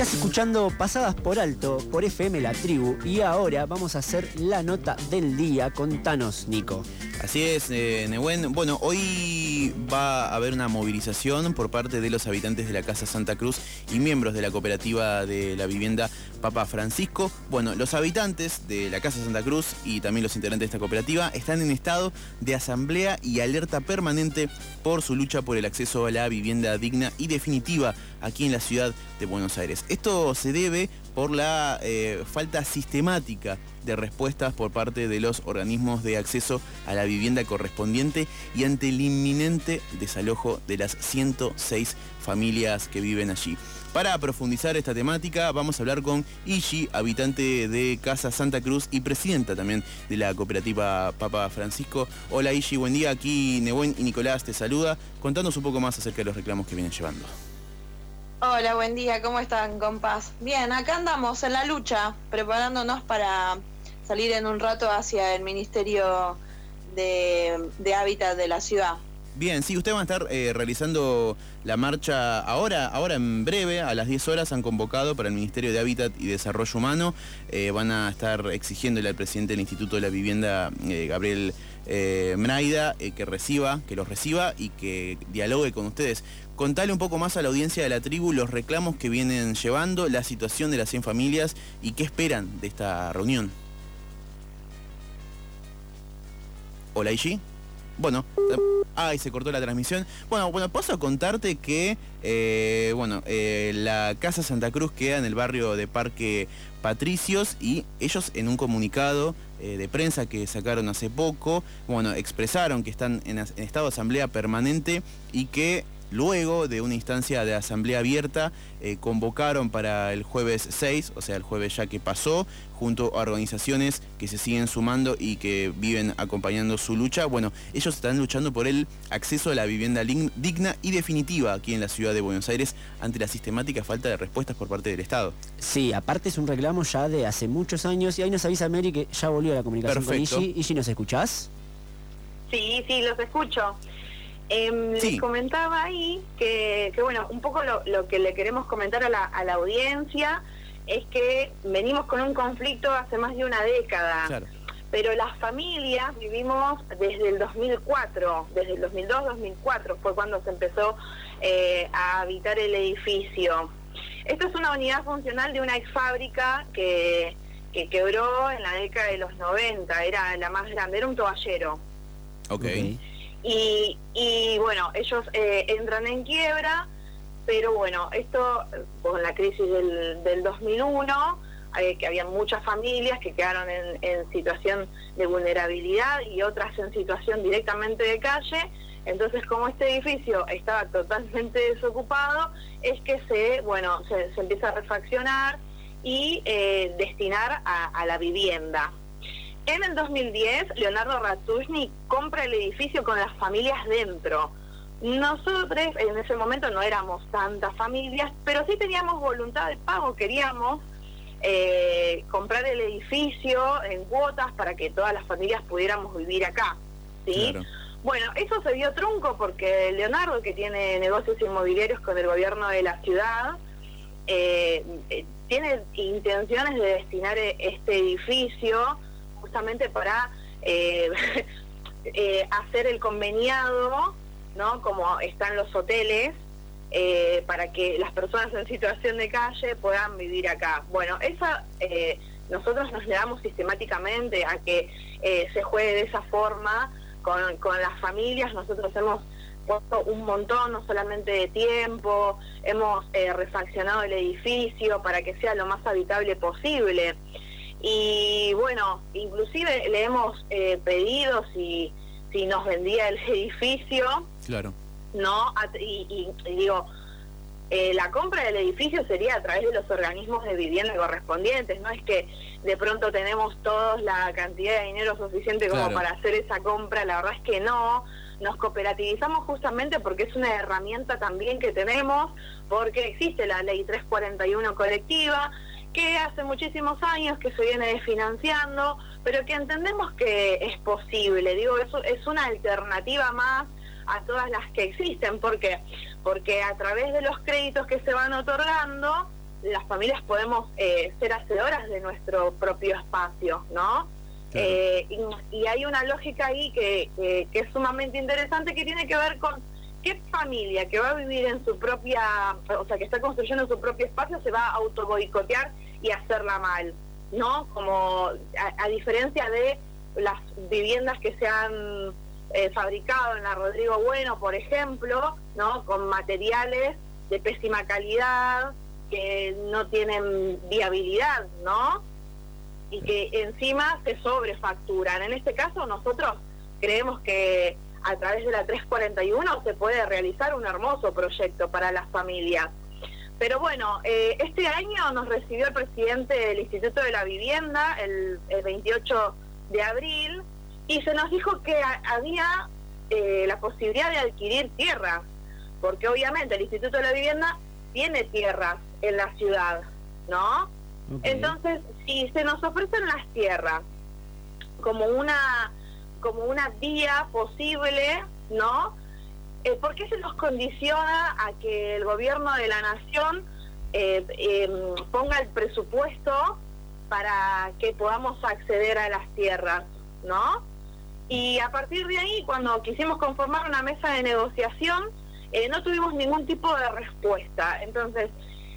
Estás escuchando Pasadas por Alto por FM La Tribu y ahora vamos a hacer la nota del día. Contanos, Nico. Así es, eh. Bueno, hoy va a haber una movilización por parte de los habitantes de la Casa Santa Cruz y miembros de la cooperativa de la vivienda Papa Francisco. Bueno, los habitantes de la Casa Santa Cruz y también los integrantes de esta cooperativa están en estado de asamblea y alerta permanente por su lucha por el acceso a la vivienda digna y definitiva aquí en la ciudad de Buenos Aires. Esto se debe por la eh, falta sistemática de respuestas por parte de los organismos de acceso a la vivienda correspondiente y ante el inminente desalojo de las 106 familias que viven allí. Para profundizar esta temática vamos a hablar con Ishi, habitante de Casa Santa Cruz y presidenta también de la cooperativa Papa Francisco. Hola Ishi, buen día. Aquí Nebuen y Nicolás te saluda. Contanos un poco más acerca de los reclamos que vienen llevando. Hola, buen día, ¿cómo están, compas? Bien, acá andamos en la lucha, preparándonos para salir en un rato hacia el Ministerio de, Hábitat de la ciudad. Bien, sí, ustedes van a estar eh, realizando la marcha ahora, ahora en breve, a las 10 horas han convocado para el Ministerio de Hábitat y Desarrollo Humano. Eh, van a estar exigiéndole al presidente del Instituto de la Vivienda, eh, Gabriel Mraida, que reciba, que los reciba y que dialogue con ustedes. Contale un poco más a la audiencia de la tribu los reclamos que vienen llevando, la situación de las 100 familias y qué esperan de esta reunión. Hola, Ishi. Bueno, ay, se cortó la transmisión. Bueno, bueno, paso a contarte que, eh, bueno, eh, la Casa Santa Cruz queda en el barrio de Parque Patricios y ellos en un comunicado eh, de prensa que sacaron hace poco, bueno, expresaron que están en estado de asamblea permanente y que Luego de una instancia de asamblea abierta, eh, convocaron para el jueves 6, o sea, el jueves ya que pasó, junto a organizaciones que se siguen sumando y que viven acompañando su lucha. Bueno, ellos están luchando por el acceso a la vivienda digna y definitiva aquí en la ciudad de Buenos Aires ante la sistemática falta de respuestas por parte del Estado. Sí, aparte es un reclamo ya de hace muchos años y ahí nos avisa Mary que ya volvió la comunicación con Ishi. Ishi, ¿nos escuchás? Sí, sí, los escucho. Em, les comentaba ahí que, bueno, un poco lo, que le queremos comentar a la, a la, audiencia es que venimos con un conflicto hace más de una década. Pero las familias vivimos desde el 2004, desde el 2002-2004 fue cuando se empezó eh, a habitar el edificio. Esto es una unidad funcional de una ex fábrica que, que quebró en la década de los 90, era la más grande, era un toallero. Okay. Y, bueno, ellos eh, entran en quiebra, pero bueno, esto con la crisis del, del 2001, eh, que había muchas familias que quedaron en, situación de vulnerabilidad y otras en situación directamente de calle. Entonces, como este edificio estaba totalmente desocupado, es que se, bueno, se, empieza a refaccionar y eh, destinar a la vivienda. En el 2010, Leonardo Ratushny compra el edificio con las familias dentro. Nosotros en ese momento no éramos tantas familias, pero sí teníamos voluntad de pago, queríamos eh, comprar el edificio en cuotas para que todas las familias pudiéramos vivir acá. ¿sí? Bueno, eso se dio trunco porque Leonardo, que tiene negocios inmobiliarios con el gobierno de la ciudad, eh, eh, tiene intenciones de destinar este edificio justamente para eh, eh, hacer el conveniado, ¿no? Como están los hoteles, eh, para que las personas en situación de calle puedan vivir acá. Bueno, esa nosotros nos le damos sistemáticamente a que se juegue de esa forma con, las familias. Nosotros hemos puesto un montón, no solamente de tiempo, hemos refaccionado el edificio para que sea lo más habitable posible. Y bueno, inclusive le hemos eh, pedido si, si nos vendía el edificio. Claro. ¿No? Y, digo, eh, la compra del edificio sería a través de los organismos de vivienda correspondientes. No es que de pronto tenemos todos la cantidad de dinero suficiente como para hacer esa compra. La verdad es que no. Nos cooperativizamos justamente porque es una herramienta también que tenemos, porque existe la ley 341 colectiva que hace muchísimos años que se viene desfinanciando, pero que entendemos que es posible. Digo, eso es una alternativa más a todas las que existen. ¿Por qué? Porque a través de los créditos que se van otorgando, las familias podemos eh, ser hacedoras de nuestro propio espacio, ¿no? Eh, y, hay una lógica ahí que, es sumamente interesante que tiene que ver con qué familia que va a vivir en su propia, o sea, que está construyendo su propio espacio se va a auto boicotear y hacerla mal, ¿no? Como a, diferencia de las viviendas que se han eh, fabricado en la Rodrigo Bueno, por ejemplo, ¿no? Con materiales de pésima calidad, que no tienen viabilidad, ¿no? Y que encima se sobrefacturan. En este caso nosotros creemos que a través de la 341 se puede realizar un hermoso proyecto para las familias. Pero bueno, eh, este año nos recibió el presidente del Instituto de la Vivienda el, 28 de abril y se nos dijo que había eh, la posibilidad de adquirir tierras, porque obviamente el Instituto de la Vivienda tiene tierras en la ciudad, ¿no? Entonces, si se nos ofrecen las tierras como una como una vía posible, ¿no? Eh, ¿Por qué se nos condiciona a que el gobierno de la nación eh, em, ponga el presupuesto para que podamos acceder a las tierras, ¿no? Y a partir de ahí, cuando quisimos conformar una mesa de negociación, eh, no tuvimos ningún tipo de respuesta. Entonces,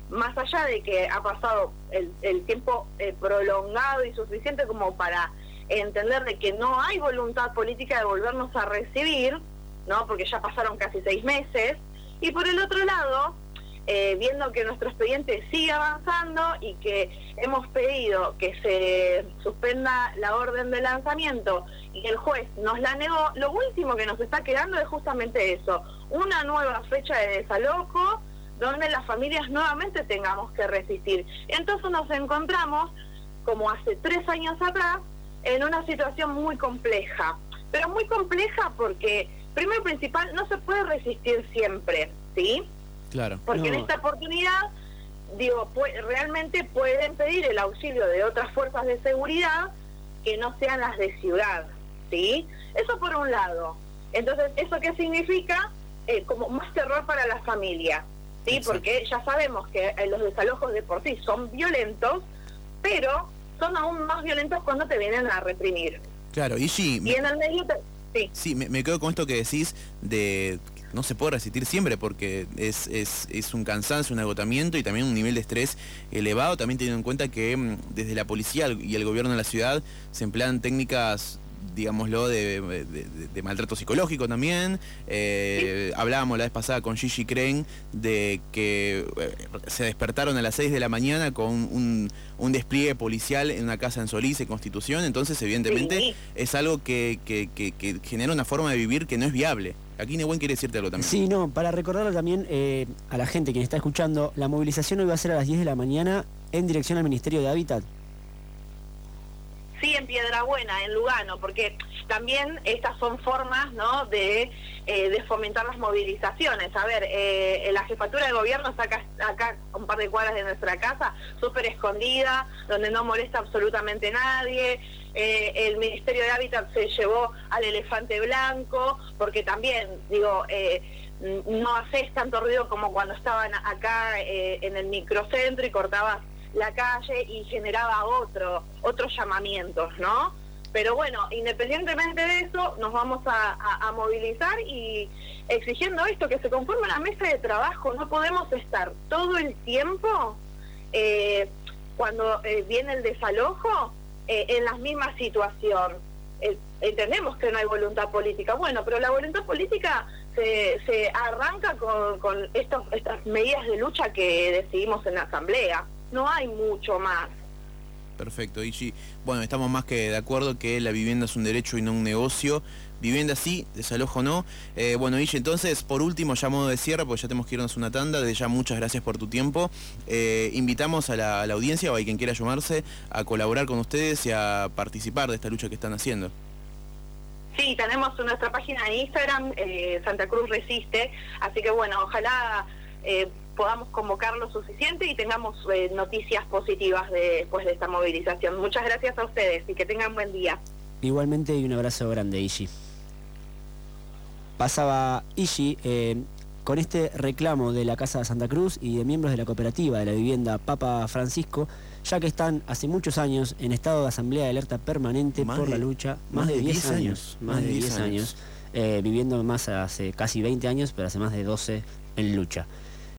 más allá de que ha pasado el, tiempo eh, prolongado y suficiente como para entender de que no hay voluntad política de volvernos a recibir, ¿no? Porque ya pasaron casi seis meses. Y por el otro lado, eh, viendo que nuestro expediente sigue avanzando y que hemos pedido que se suspenda la orden de lanzamiento y el juez nos la negó, lo último que nos está quedando es justamente eso, una nueva fecha de desalojo donde las familias nuevamente tengamos que resistir. Entonces nos encontramos, como hace tres años atrás, en una situación muy compleja. Pero muy compleja porque, primero y principal, no se puede resistir siempre, ¿sí? Claro. Porque en esta oportunidad, digo, realmente pueden pedir el auxilio de otras fuerzas de seguridad que no sean las de ciudad, ¿sí? Eso por un lado. Entonces, ¿eso qué significa? Eh, como más terror para la familia. ¿sí? Porque ya sabemos que eh, los desalojos de por sí son violentos, pero son aún más violentos cuando te vienen a reprimir. Claro, y sí. Y en el medio, sí. Sí, me, quedo con esto que decís de no se puede resistir siempre porque es, es, es, un cansancio, un agotamiento y también un nivel de estrés elevado, también teniendo en cuenta que mm, desde la policía y el gobierno de la ciudad se emplean técnicas digámoslo, de, maltrato psicológico también. Eh, hablábamos la vez pasada con Gigi Crane de que eh, se despertaron a las 6 de la mañana con un, despliegue policial en una casa en Solís, en Constitución, entonces evidentemente es algo que, genera una forma de vivir que no es viable. Aquí Nehuen quiere decirte algo también. Sí, no, para recordarlo también eh, a la gente que está escuchando, la movilización hoy va a ser a las 10 de la mañana en dirección al Ministerio de Hábitat sí en Piedrabuena, en Lugano, porque también estas son formas ¿no? de, eh, de fomentar las movilizaciones. A ver, eh, la jefatura de gobierno está acá, un par de cuadras de nuestra casa, súper escondida, donde no molesta absolutamente nadie. Eh, el Ministerio de Hábitat se llevó al elefante blanco, porque también, digo, no haces tanto ruido como cuando estaban acá en el microcentro y cortabas la calle y generaba otro, otros llamamientos, ¿no? Pero bueno, independientemente de eso, nos vamos a, movilizar y exigiendo esto, que se conforme una mesa de trabajo. No podemos estar todo el tiempo, eh, cuando eh, viene el desalojo, eh, en la misma situación. entendemos que no hay voluntad política. Bueno, pero la voluntad política se, se arranca con, con estos, estas medidas de lucha que decidimos en la Asamblea no hay mucho más. Perfecto, Ichi. Bueno, estamos más que de acuerdo que la vivienda es un derecho y no un negocio. Vivienda sí, desalojo no. Eh, bueno, Ichi, entonces, por último, ya modo de cierre, porque ya tenemos que irnos una tanda. Desde ya, muchas gracias por tu tiempo. Eh, invitamos a la, audiencia o a quien quiera sumarse a colaborar con ustedes y a participar de esta lucha que están haciendo. Sí, tenemos nuestra página de Instagram, eh, Santa Cruz Resiste, así que bueno, ojalá podamos convocar lo suficiente y tengamos eh, noticias positivas después de esta movilización. Muchas gracias a ustedes y que tengan buen día. Igualmente y un abrazo grande, Ishi. Pasaba Ishi, eh, con este reclamo de la Casa de Santa Cruz y de miembros de la cooperativa de la vivienda Papa Francisco, ya que están hace muchos años en estado de asamblea de alerta permanente Más por la de- lucha, más más de de 10 10 años, años, más de 10 años. años, eh, viviendo más hace casi 20 años, pero hace más de 12 en lucha.